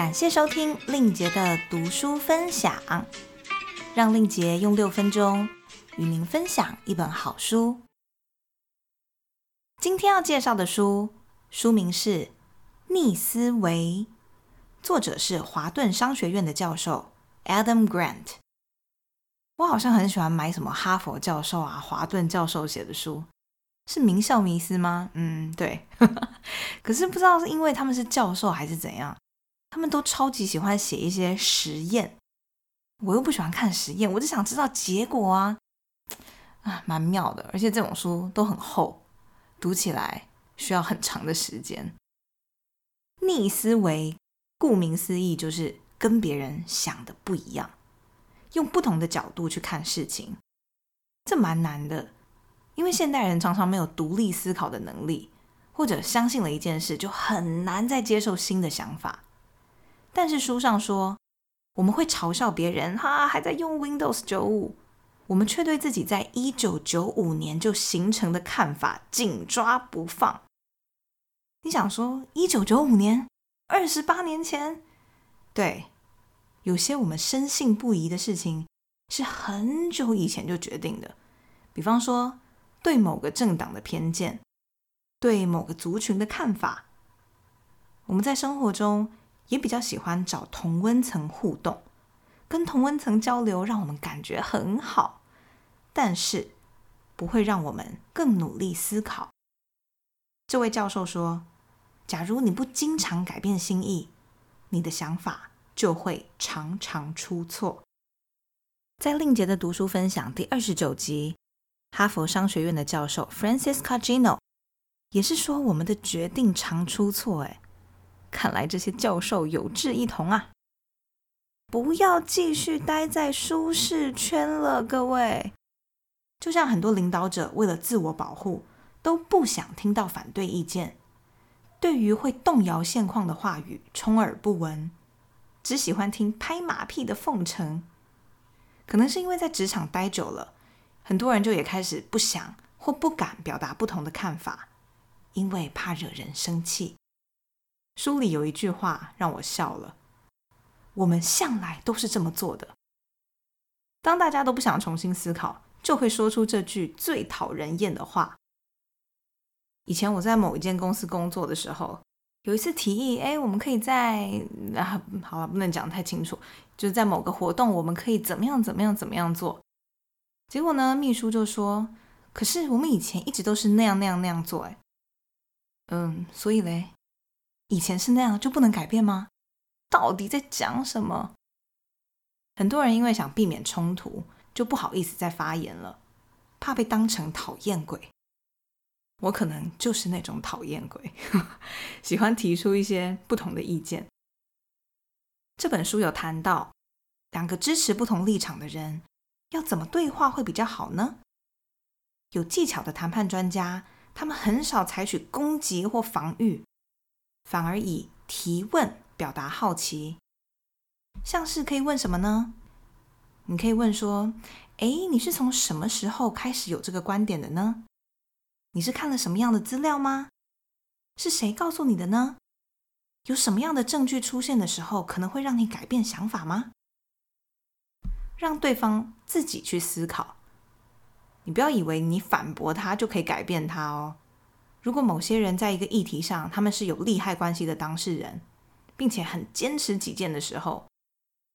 感谢收听令杰的读书分享，让令杰用六分钟与您分享一本好书。今天要介绍的书，书名是《逆思维》，作者是华顿商学院的教授 Adam Grant。我好像很喜欢买什么哈佛教授啊、华顿教授写的书，是名校迷思吗？嗯，对。可是不知道是因为他们是教授还是怎样。他们都超级喜欢写一些实验，我又不喜欢看实验，我就想知道结果啊，啊，蛮妙的。而且这种书都很厚，读起来需要很长的时间。逆思维，顾名思义就是跟别人想的不一样，用不同的角度去看事情，这蛮难的，因为现代人常常没有独立思考的能力，或者相信了一件事就很难再接受新的想法。但是书上说，我们会嘲笑别人，哈，还在用 Windows 九五，我们却对自己在一九九五年就形成的看法紧抓不放。你想说一九九五年，二十八年前，对，有些我们深信不疑的事情是很久以前就决定的，比方说对某个政党的偏见，对某个族群的看法，我们在生活中。也比较喜欢找同温层互动，跟同温层交流，让我们感觉很好，但是不会让我们更努力思考。这位教授说：“假如你不经常改变心意，你的想法就会常常出错。”在令杰的读书分享第二十九集，哈佛商学院的教授 Francis Cagino 也是说，我们的决定常出错。哎。看来这些教授有志一同啊！不要继续待在舒适圈了，各位。就像很多领导者为了自我保护，都不想听到反对意见，对于会动摇现况的话语充耳不闻，只喜欢听拍马屁的奉承。可能是因为在职场待久了，很多人就也开始不想或不敢表达不同的看法，因为怕惹人生气。书里有一句话让我笑了：“我们向来都是这么做的。当大家都不想重新思考，就会说出这句最讨人厌的话。”以前我在某一间公司工作的时候，有一次提议：“哎，我们可以在……啊，好了，不能讲太清楚，就是在某个活动，我们可以怎么样、怎么样、怎么样做。”结果呢，秘书就说：“可是我们以前一直都是那样、那样、那样做。”哎，嗯，所以嘞。以前是那样，就不能改变吗？到底在讲什么？很多人因为想避免冲突，就不好意思再发言了，怕被当成讨厌鬼。我可能就是那种讨厌鬼，喜欢提出一些不同的意见。这本书有谈到，两个支持不同立场的人要怎么对话会比较好呢？有技巧的谈判专家，他们很少采取攻击或防御。反而以提问表达好奇，像是可以问什么呢？你可以问说：“哎，你是从什么时候开始有这个观点的呢？你是看了什么样的资料吗？是谁告诉你的呢？有什么样的证据出现的时候，可能会让你改变想法吗？”让对方自己去思考，你不要以为你反驳他就可以改变他哦。如果某些人在一个议题上，他们是有利害关系的当事人，并且很坚持己见的时候，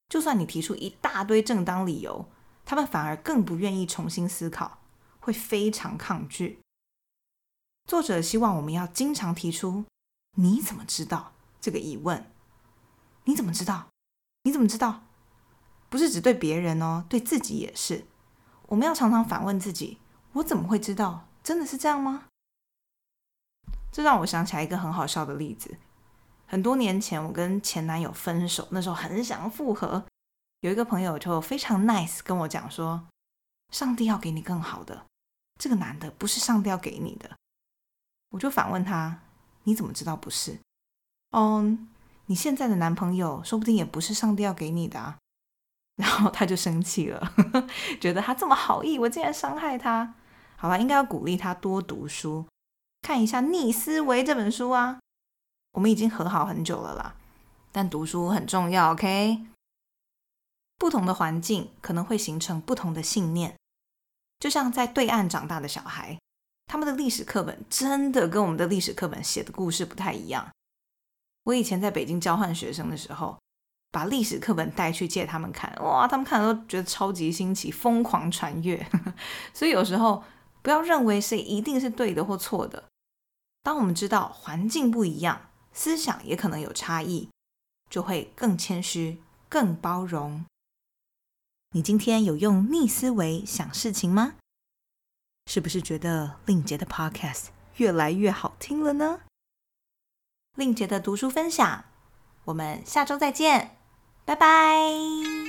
就算你提出一大堆正当理由，他们反而更不愿意重新思考，会非常抗拒。作者希望我们要经常提出“你怎么知道”这个疑问。你怎么知道？你怎么知道？不是只对别人哦，对自己也是。我们要常常反问自己：我怎么会知道？真的是这样吗？这让我想起来一个很好笑的例子。很多年前，我跟前男友分手，那时候很想复合。有一个朋友就非常 nice 跟我讲说：“上帝要给你更好的，这个男的不是上帝要给你的。”我就反问他：“你怎么知道不是？”哦，你现在的男朋友说不定也不是上帝要给你的啊。然后他就生气了，觉得他这么好意，我竟然伤害他。好吧，应该要鼓励他多读书。看一下《逆思维》这本书啊，我们已经和好很久了啦。但读书很重要，OK？不同的环境可能会形成不同的信念，就像在对岸长大的小孩，他们的历史课本真的跟我们的历史课本写的故事不太一样。我以前在北京交换学生的时候，把历史课本带去借他们看，哇，他们看了都觉得超级新奇，疯狂传阅。所以有时候不要认为谁一定是对的或错的。当我们知道环境不一样，思想也可能有差异，就会更谦虚、更包容。你今天有用逆思维想事情吗？是不是觉得令杰的 Podcast 越来越好听了呢？令杰的读书分享，我们下周再见，拜拜。